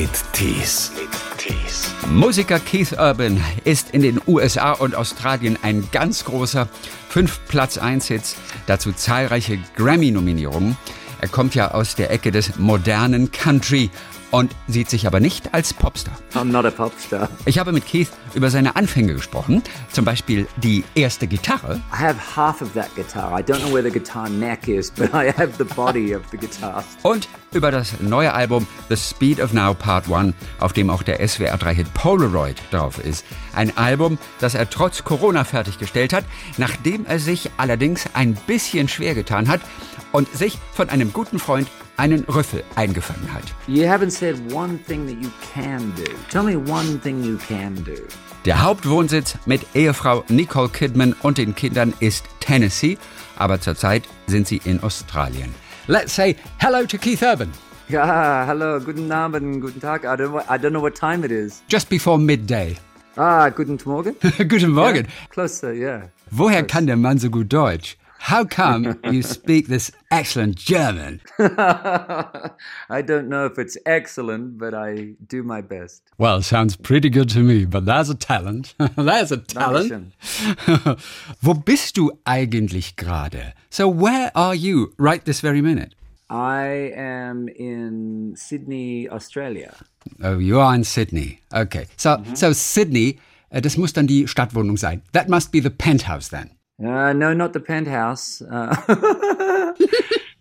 mit Tees. Musiker Keith Urban ist in den USA und Australien ein ganz großer. Fünf Platz 1 Hits, dazu zahlreiche Grammy-Nominierungen. Er kommt ja aus der Ecke des modernen Country und sieht sich aber nicht als Popstar. I'm not a pop star. Ich habe mit Keith über seine Anfänge gesprochen, zum Beispiel die erste Gitarre. I have half of that guitar. I don't know where the guitar neck is, but I have the body of the guitar. Und über das neue Album The Speed of Now Part 1, auf dem auch der SWR3-Hit Polaroid drauf ist. Ein Album, das er trotz Corona fertiggestellt hat, nachdem er sich allerdings ein bisschen schwer getan hat und sich von einem guten Freund einen Rüffel eingefangen hat. You haven't said one thing that you can do. Tell me one thing you can do. Der Hauptwohnsitz mit Ehefrau Nicole Kidman und den Kindern ist Tennessee, aber zurzeit sind sie in Australien. Let's say hello to Keith Urban. Ah, hello, guten Abend, guten Tag. I don't, I don't know what time it is. Just before midday. Ah, guten Morgen. Guten Morgen. Closer, yeah. Woher kann der Mann so gut Deutsch? How come you speak this excellent German? I don't know if it's excellent, but I do my best. Well, sounds pretty good to me, but there's a talent. there's a talent. Wo bist du eigentlich gerade? So where are you right this very minute? I am in Sydney, Australia. Oh, you are in Sydney. Okay. So, mm-hmm. so Sydney, äh, das muss dann die Stadtwohnung sein. That must be the penthouse then. Uh, no, not the penthouse. Uh,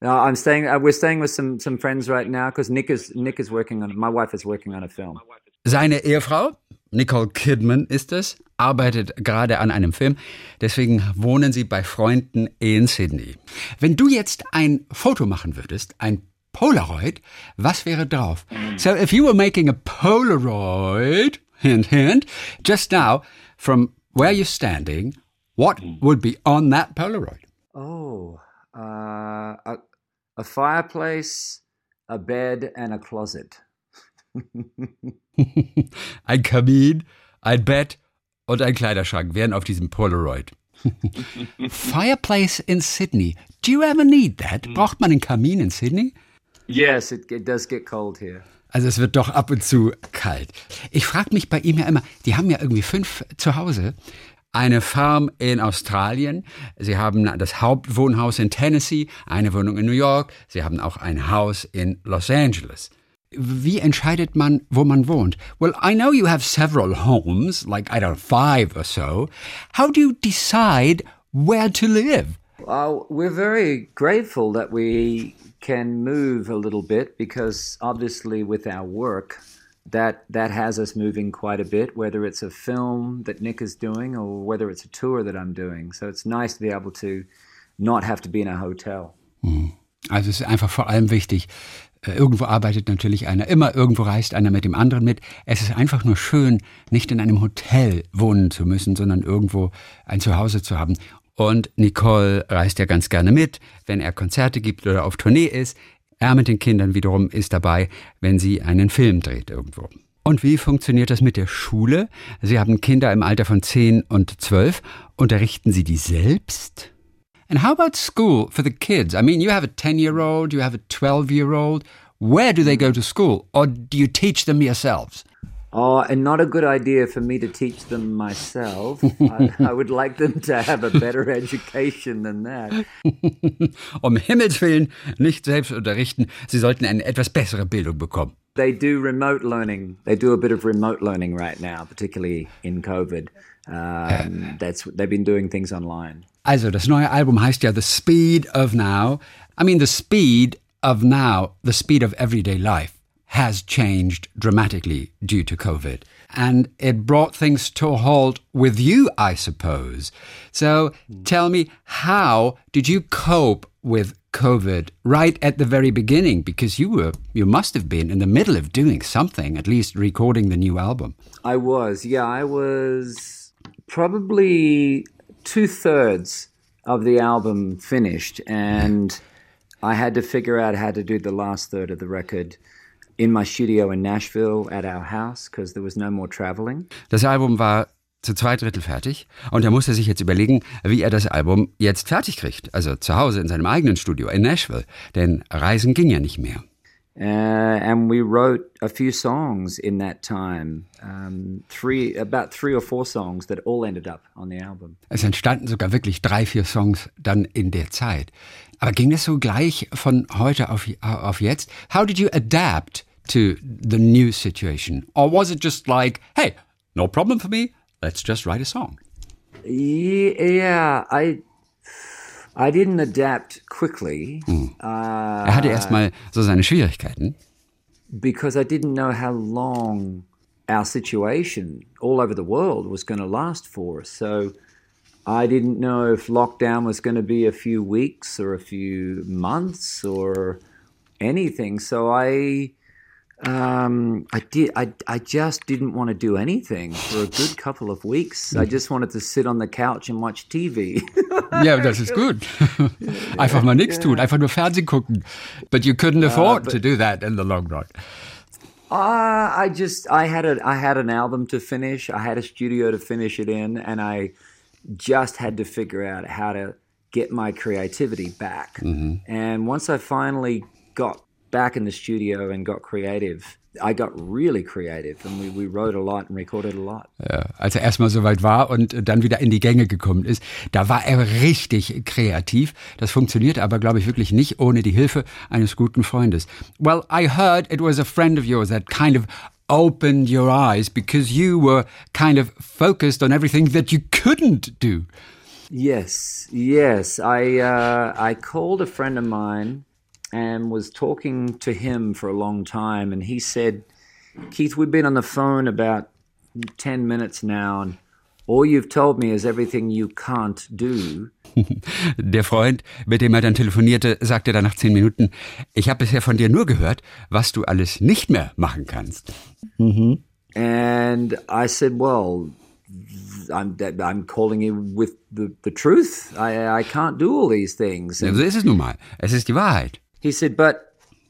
no, I'm staying. Uh, we're staying with some some friends right now because Nick is Nick is working on. My wife is working on a film. Seine Ehefrau, Nicole Kidman ist es, arbeitet gerade an einem Film. Deswegen wohnen sie bei Freunden in Sydney. Wenn du jetzt ein Foto machen würdest, ein Polaroid, was wäre drauf? So if you were making a Polaroid, hint, hint, just now, from where you're standing, what would be on that Polaroid? Oh, uh, a, a fireplace, a bed, and a closet. Ein Kamin, ein Bett und ein Kleiderschrank wären auf diesem Polaroid. Fireplace in Sydney. Do you ever need that? Braucht man einen Kamin in Sydney? Yes, it, it does get cold here. Also es wird doch ab und zu kalt. Ich frage mich bei ihm ja immer, die haben ja irgendwie fünf zu Hause. Eine Farm in Australien, sie haben das Hauptwohnhaus in Tennessee, eine Wohnung in New York, sie haben auch ein Haus in Los Angeles. Wie entscheidet man, wo man wohnt? Well, I know you have several homes, like I don't know, five or so. How do you decide where to live? Well, we're very grateful that we can move a little bit because obviously with our work, that that has us moving quite a bit. Whether it's a film that Nick is doing or whether it's a tour that I'm doing, so it's nice to be able to not have to be in a hotel. Also es ist einfach vor allem wichtig, äh, irgendwo arbeitet natürlich einer, immer irgendwo reist einer mit dem anderen mit. Es ist einfach nur schön, nicht in einem Hotel wohnen zu müssen, sondern irgendwo ein Zuhause zu haben. Und Nicole reist ja ganz gerne mit, wenn er Konzerte gibt oder auf Tournee ist. Er mit den Kindern wiederum ist dabei, wenn sie einen Film dreht irgendwo. Und wie funktioniert das mit der Schule? Sie haben Kinder im Alter von 10 und 12. Unterrichten Sie die selbst? And how about school for the kids? I mean, you have a 10 year old, you have a 12 year old. Where do they go to school? Or do you teach them yourselves? Oh, and not a good idea for me to teach them myself. I, I would like them to have a better education than that. um Himmels Willen nicht selbst unterrichten. Sie sollten eine etwas bessere Bildung bekommen. They do remote learning. They do a bit of remote learning right now, particularly in COVID. Um, that's they've been doing things online. Also, das neue Album heißt ja The Speed of Now. I mean, the speed of now, the speed of everyday life, has changed dramatically due to COVID. And it brought things to a halt with you, I suppose. So tell me, how did you cope with COVID right at the very beginning? Because you were, you must have been in the middle of doing something, at least recording the new album. I was, yeah, I was probably two thirds of the album finished, and I had to figure out how to do the last third of the record in my studio in Nashville at our house because there was no more traveling. Das Album war zu zwei Drittel fertig und er musste sich jetzt überlegen, wie er das Album jetzt fertig kriegt. Also zu Hause in seinem eigenen Studio in Nashville. Denn Reisen ging ja nicht mehr. Uh, and we wrote a few songs in that time. Um, three, about three or four songs that all ended up on the album. Es entstanden sogar wirklich drei, vier Songs dann in der Zeit. Aber ging das so gleich von heute auf, auf jetzt? How did you adapt to the new situation? Or was it just like, hey, no problem for me, let's just write a song? Yeah, I I didn't adapt quickly. Hm. er hatte erstmal so seine Schwierigkeiten. Because I didn't know how long our situation all over the world was going to last for. So I didn't know if lockdown was going to be a few weeks or a few months or anything. So I um, I did. I, I just didn't want to do anything for a good couple of weeks. I just wanted to sit on the couch and watch TV. ja, das ist gut. Einfach mal nichts tun, einfach nur Fernsehen gucken. But you couldn't uh, afford uh, but, to do that in the long run. Uh, I just I had a I had an album to finish. I had a studio to finish it in, and I just had to figure out how to get my creativity back. Mm-hmm. And once I finally got back in the studio and got creative. I got really creative and we, we wrote a lot and recorded a lot. Ja, als er erstmal so weit war und dann wieder in die Gänge gekommen ist, da war er richtig kreativ. Das funktioniert aber, glaube ich, wirklich nicht ohne die Hilfe eines guten Freundes. Well, I heard it was a friend of yours that kind of opened your eyes because you were kind of focused on everything that you couldn't do. Yes, yes. I uh, I called a friend of mine and was talking to him for a long time. And he said, Keith, we've been on the phone about 10 minutes now, and all you've told me is everything you can't do. Der Freund, mit dem er dann telefonierte, sagte dann nach zehn Minuten, ich habe bisher von dir nur gehört, was du alles nicht mehr machen kannst. Mhm. And I said, well, I'm, I'm calling you with the, the truth. I, I can't do all these things. And so ist es nun mal. Es ist die Wahrheit. He said, But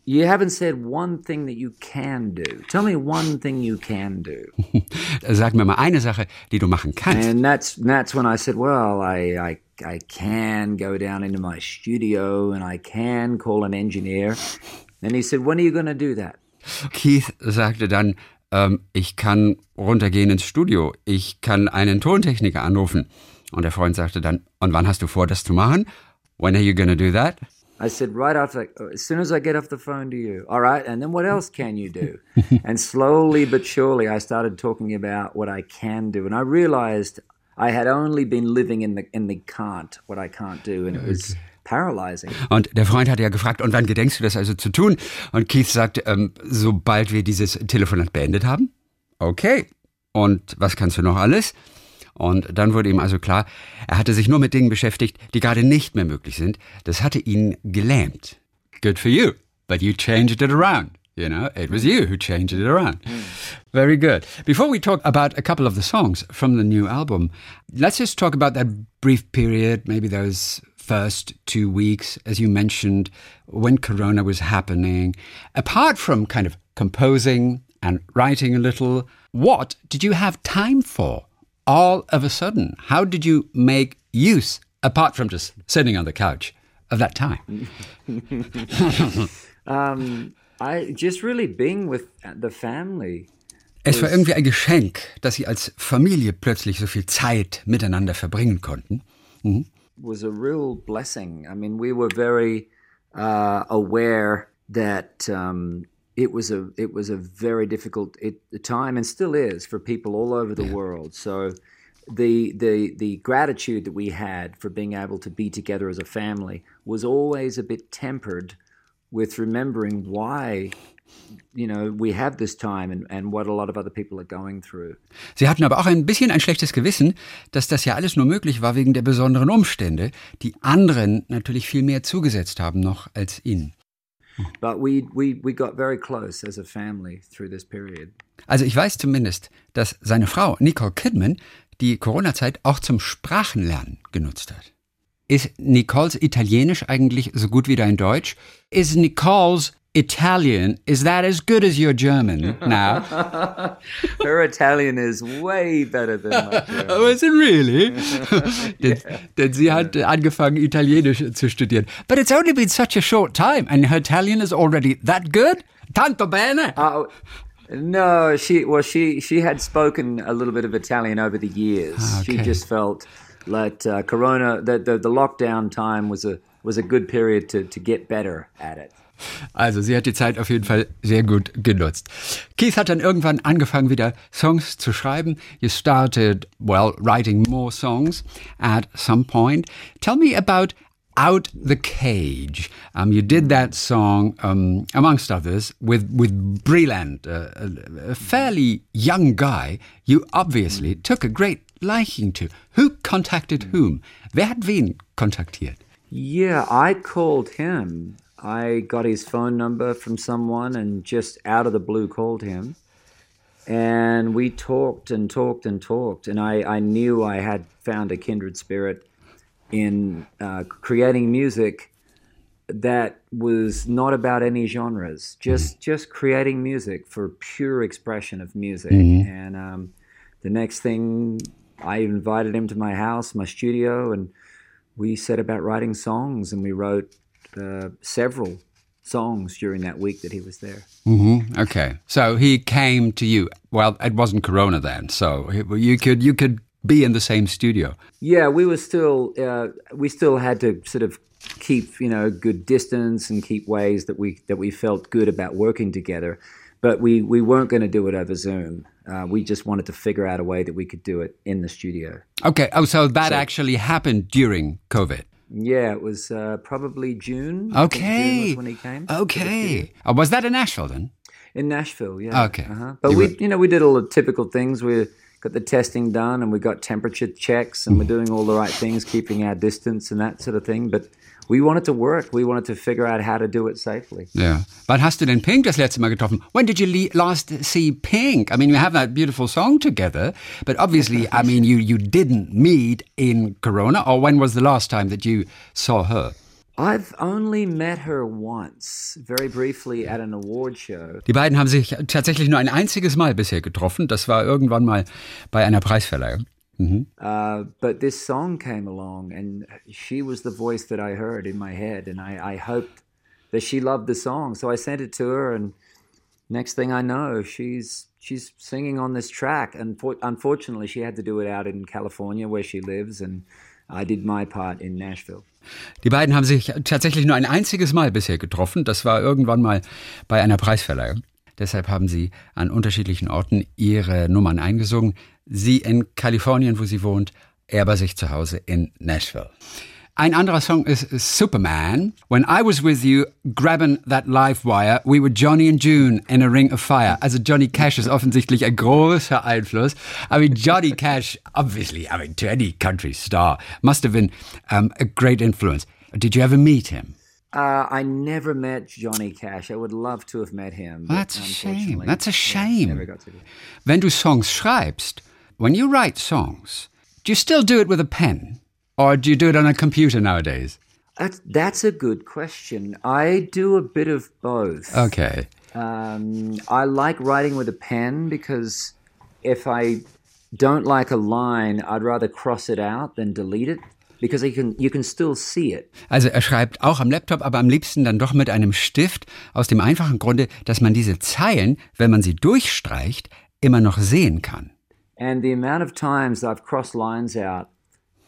you haven't said one thing that you can do. Tell me one thing you can do. Sag mir mal eine Sache, die du machen kannst. And that's that's when I said, well, I I I can go down into my studio and I can call an engineer. And he said, when are you going to do that? Keith sagte dann, ähm, ich kann runtergehen ins Studio. Ich kann einen Tontechniker anrufen. Und der Freund sagte dann, und wann hast du vor, das zu machen? When are you going to do that? I said, right after, as soon as I get off the phone to you. All right. And then what else can you do? and slowly but surely, I started talking about what I can do. And I realized I had only been living in the, in the can't, what I can't do. And it was paralyzing. Und der Freund hatte ja gefragt, und wann gedenkst du das also zu tun? Und Keith sagte, ähm, sobald wir dieses Telefonat beendet haben. Okay. Und was kannst du noch alles? Und dann wurde ihm also klar, er hatte sich nur mit Dingen beschäftigt, die gerade nicht mehr möglich sind. Das hatte ihn gelähmt. Good for you, but you changed it around. You know, it was you who changed it around. Very good. Before we talk about a couple of the songs from the new album, let's just talk about that brief period, maybe those first two weeks, as you mentioned, when Corona was happening. Apart from kind of composing and writing a little, what did you have time for? All of a sudden? How did you make use, apart from just sitting on the couch, of that time? um, I just really being with the family. Es war irgendwie ein Geschenk, dass sie als Familie plötzlich so viel Zeit miteinander verbringen konnten. Mhm. Was a real blessing. I mean, we were very uh, aware that um, it was a it was a very difficult it, time and still is for people all over the yeah. world. So the the the gratitude that we had for being able to be together as a family was always a bit tempered with remembering why you know we have this time and, and what a lot of other people are going through. Sie hatten aber auch ein bisschen ein schlechtes Gewissen, dass das ja alles nur möglich war wegen der besonderen Umstände, die anderen natürlich viel mehr zugesetzt haben noch als ihnen. But we, we, we got very close as a family through this period. Also ich weiß zumindest, dass seine Frau Nicole Kidman die Corona-Zeit auch zum Sprachenlernen genutzt hat. Ist Nicoles Italienisch eigentlich so gut wie dein Deutsch? Is Nicole's Italian, is that as good as your German now? Her Italian is way better than my German. Oh, is it really? denn, denn sie hat angefangen, Italienisch zu studieren. But it's only been such a short time, and her Italian is already that good? Tanto bene? Oh, no, she well she she had spoken a little bit of Italian over the years. Ah, She just felt that uh, Corona, that the, the lockdown time was a was a good period to to get better at it. Also, sie hat die Zeit auf jeden Fall sehr gut genutzt. Keith hat dann irgendwann angefangen, wieder Songs zu schreiben. You started, well, writing more songs at some point. Tell me about Out the Cage. Um, you did that song, um, amongst others, with, with Breland, a, a fairly young guy you obviously took a great liking to. Who contacted whom? Wer hat wen kontaktiert? Yeah, I called him. I got his phone number from someone and just out of the blue called him. And we talked and talked and talked. And I, I knew I had found a kindred spirit in uh, creating music that was not about any genres, just just creating music for pure expression of music. And um, the next thing, I invited him to my house, my studio, and we set about writing songs. And we wrote uh, several songs during that week that he was there. hmm Okay, so he came to you. Well, it wasn't Corona then, so you could you could be in the same studio. Yeah, we were still uh, we still had to sort of keep you know good distance and keep ways that we that we felt good about working together, but we we weren't going to do it over Zoom. Uh, we just wanted to figure out a way that we could do it in the studio. Okay, oh, so that actually happened during COVID. Yeah, it was uh, probably June. Think June Okay, was when he came. okay. Oh, was that in Nashville then? in Nashville. Yeah. Okay. Uh-huh. But You we, were- you know, we did all the typical things. We got the testing done, and we got temperature checks, and we're doing all the right things, keeping our distance and that sort of thing. But we wanted to work. We wanted to figure out how to do it safely. Ja. Wann hast du denn Pink das letzte Mal getroffen? When did you last see Pink? I mean, you have that beautiful song together, but obviously, I mean, you, you didn't meet in Corona, or when was the last time that you saw her? I've only met her once, very briefly, at an award show. Die beiden haben sich tatsächlich nur ein einziges Mal bisher getroffen. Das war irgendwann mal bei einer Preisverleihung. Uh, but this song came along, and she was the voice that I heard in my head, and I, I hoped that she loved the song, so I sent it to her, and next thing I know, she's she's singing on this track. And for, unfortunately, she had to do it out in California, where she lives, and I did my part in Nashville. Die beiden haben sich tatsächlich nur ein einziges Mal bisher getroffen. Das war irgendwann mal bei einer Preisverleihung. Deshalb haben sie an unterschiedlichen Orten ihre Nummern eingesungen. Sie in Kalifornien, wo sie wohnt, er bei sich zu Hause in Nashville. Ein anderer Song ist Superman. When I was with you, grabbing that live wire, we were Johnny and June in a ring of fire. Also Johnny Cash ist offensichtlich ein großer Einfluss. I mean, Johnny Cash, obviously, I mean, to any country star, must have been um, a great influence. Did you ever meet him? Uh, I never met Johnny Cash. I would love to have met him. That's a shame. That's a shame. Wenn du Songs schreibst, when you write songs, do you still do it with a pen? Or do you do it on a computer nowadays? That's, that's a good question. I do a bit of both. Okay. Um, I like writing with a pen because if I don't like a line, I'd rather cross it out than delete it because you can you can still see it. Also er schreibt auch am Laptop, aber am liebsten dann doch mit einem Stift, aus dem einfachen Grunde, dass man diese Zeilen, wenn man sie durchstreicht, immer noch sehen kann. And the amount of times I've crossed lines out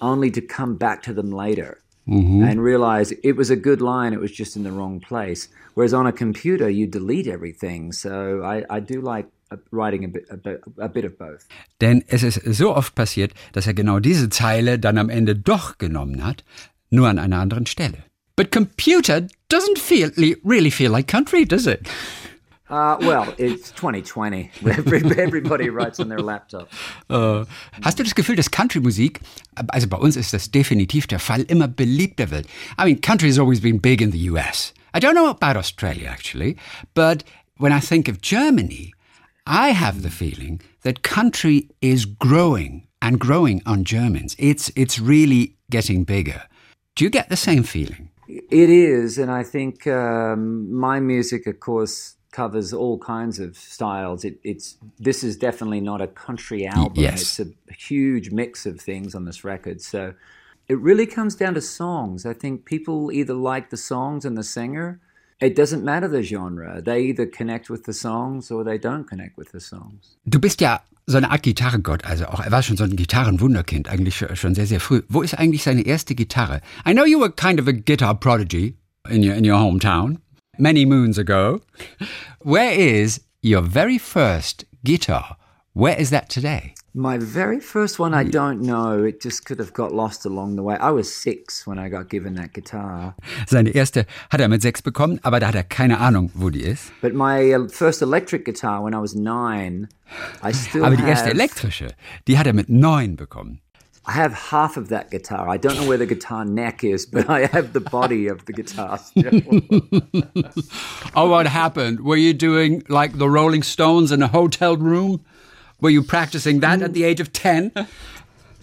only to come back to them later and realize it was a good line, it was just in the wrong place. Whereas on a computer, you delete everything. So I, I do like uh, writing a bit, a bit, a bit of both. Denn es ist so oft passiert, dass er genau diese Zeile dann am Ende doch genommen hat, nur an einer anderen Stelle. But computer doesn't feel really feel like country, does it? Uh, well, it's 2020. Everybody writes on their laptop. Äh, hast du das Gefühl, dass Country-Musik, also bei uns ist das definitiv der Fall, immer beliebter wird? I mean, country has always been big in the US. I don't know about Australia, actually, but when I think of Germany, I have the feeling that country is growing and growing on Germans. It's, it's really getting bigger. Do you get the same feeling? It is, and I think um, my music, of course, covers all kinds of styles. It, it's this is definitely not a country album. yes. It's a huge mix of things on this record. So it really comes down to songs. I think people either like the songs and the singer. It doesn't matter the genre. They either connect with the songs or they don't connect with the songs. Du bist ja so eine Art Gitarrengott, also auch er war schon so ein Gitarrenwunderkind, eigentlich schon- schon sehr, sehr früh. Wo ist eigentlich seine erste Gitarre? I know you were kind of a guitar prodigy in your, in your hometown many moons ago. Where is your very first guitar? Where is that today? My very first one, I don't know. It just could have got lost along the way. I was six when I got given that guitar. Seine erste hat er mit sechs bekommen, aber da hat er keine Ahnung, wo die ist. But my uh, first electric guitar when I was nine, I still Aber die have, erste elektrische, die hat er mit neun bekommen. I have half of that guitar. I don't know where the guitar neck is, but I have the body of the guitar. Oh, what happened? Were you doing like the Rolling Stones in a hotel room? Were you practicing that at the age of 10?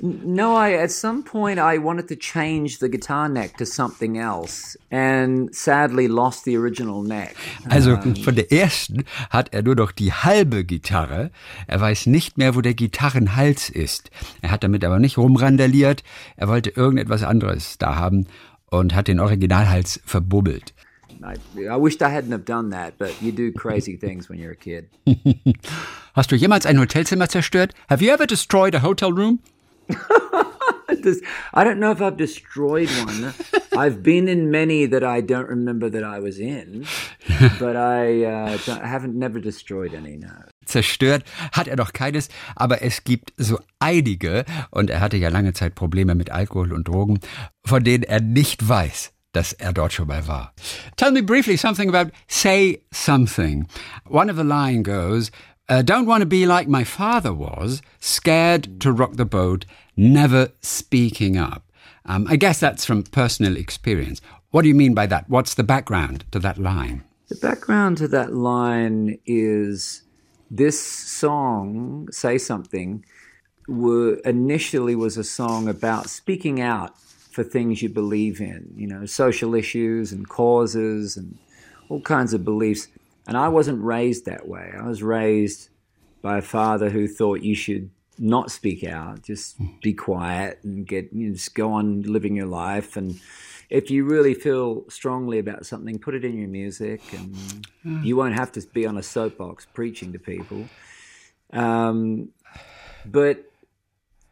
No, I at some point I wanted to change the guitar neck to something else, and sadly lost the original neck. Also von der ersten hat er nur noch die halbe Gitarre. Er weiß nicht mehr, wo der Gitarrenhals ist. Er hat damit aber nicht rumrandaliert. Er wollte irgendetwas anderes da haben und hat den Originalhals verbubbelt. I, I wished I hadn't have done that, but you do crazy things when you're a kid. Hast du jemals ein Hotelzimmer zerstört? Have you ever destroyed a hotel room? This- I don't know if I've destroyed one. I've been in many that I don't remember that I was in, but I, uh, don't- I haven't never destroyed any. No. Zerstört hat er doch keines, aber es gibt so einige, und er hatte ja lange Zeit Probleme mit Alkohol und Drogen, von denen er nicht weiß, dass er dort schon mal war. Tell me briefly something about Say Something. One of the line goes, uh, Don't want to be like my father was, scared to rock the boat, never speaking up. Um, I guess that's from personal experience. What do you mean by that? What's the background to that line? The background to that line is this song, Say Something, were, initially was a song about speaking out for things you believe in, you know, social issues and causes and all kinds of beliefs. And I wasn't raised that way. I was raised by a father who thought you should not speak out, just be quiet and get you know, just go on living your life. And if you really feel strongly about something, put it in your music, and you won't have to be on a soapbox preaching to people. Um, but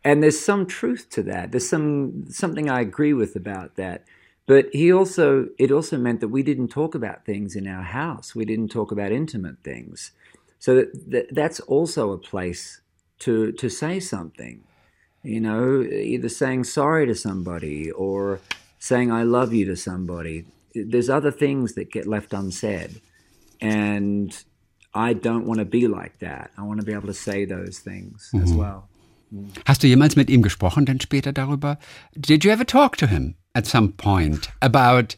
and there's some truth to that. There's some something I agree with about that. But he also it also meant that we didn't talk about things in our house. We didn't talk about intimate things. So that, that that's also a place to to say something. You know, either saying sorry to somebody or saying I love you to somebody. There's other things that get left unsaid. And I don't want to be like that. I want to be able to say those things as mm-hmm. well. Hast du jemals mit ihm gesprochen denn später darüber? Did you ever talk to him at some point about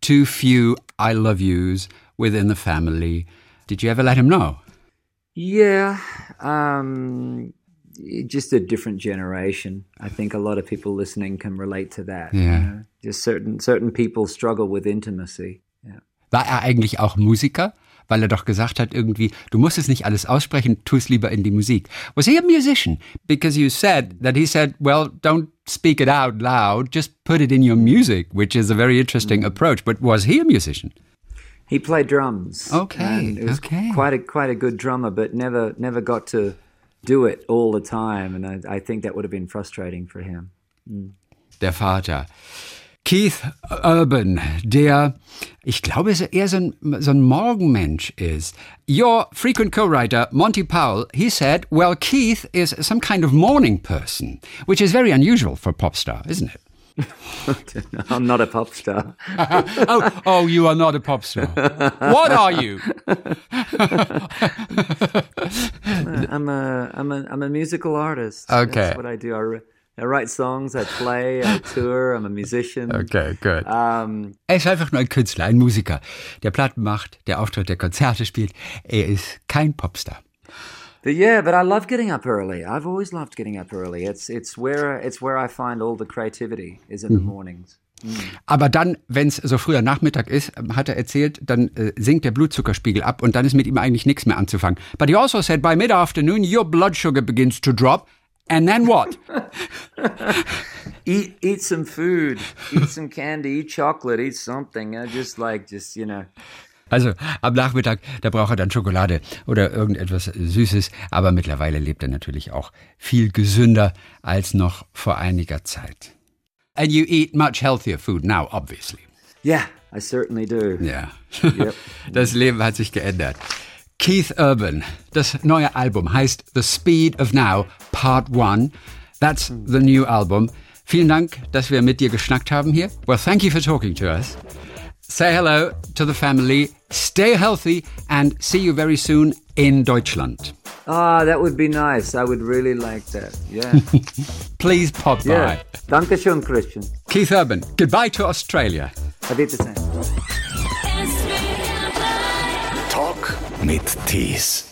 too few I love yous within the family? Did you ever let him know? Yeah, um, just a different generation. I think a lot of people listening can relate to that. you Yeah. know? Just certain certain people struggle with intimacy. Yeah. War er eigentlich auch Musiker? Weil er doch gesagt hat irgendwie, du musst es nicht alles aussprechen, tu es lieber in die Musik. Was he a musician? Because you said that he said, well, don't speak it out loud, just put it in your music, which is a very interesting approach. But was he a musician? He played drums. Okay, and he was okay. Quite a quite a good drummer, but never never got to do it all the time, and I, I think that would have been frustrating for him. der Vater. Keith Urban, der, ich glaube, eher so ein, so ein Morgenmensch ist. Your frequent co-writer, Monty Powell, he said, well, Keith is some kind of morning person, which is very unusual for a pop star, isn't it? I'm not a pop star. oh, oh, you are not a pop star. What are you? I'm a I'm a I'm a musical artist. Okay. That's what I do. I, I write songs, I play, I tour. I'm a musician. Okay, good. Um, Er ist einfach nur ein Künstler, ein Musiker, der Platten macht, der auftritt, der Konzerte spielt. Er ist kein Popstar. but yeah, but I love getting up early. I've always loved getting up early. It's it's where it's where I find all the creativity is in the mornings. Aber dann, wenn es so früher Nachmittag ist, hat er erzählt, dann äh, sinkt der Blutzuckerspiegel ab und dann ist mit ihm eigentlich nichts mehr anzufangen. But he also said by mid-afternoon your blood sugar begins to drop and then what? eat eat some food, eat some candy, eat chocolate, eat something. Uh, just like just you know. Also am Nachmittag, da braucht er dann Schokolade oder irgendetwas Süßes, aber mittlerweile lebt er natürlich auch viel gesünder als noch vor einiger Zeit. And you eat much healthier food now, obviously. Yeah, I certainly do. Ja, yep. das Leben hat sich geändert. Keith Urban, das neue Album heißt The Speed of Now Part 1. That's the new album. Vielen Dank, dass wir mit dir geschnackt haben hier. Well, thank you for talking to us. Say hello to the family, stay healthy, and see you very soon in Deutschland. Ah, that would be nice. I would really like that. Yeah. Please pop yeah. by. Dankeschön, Christian. Keith Urban, goodbye to Australia. Auf Wiedersehen. Mit Tees.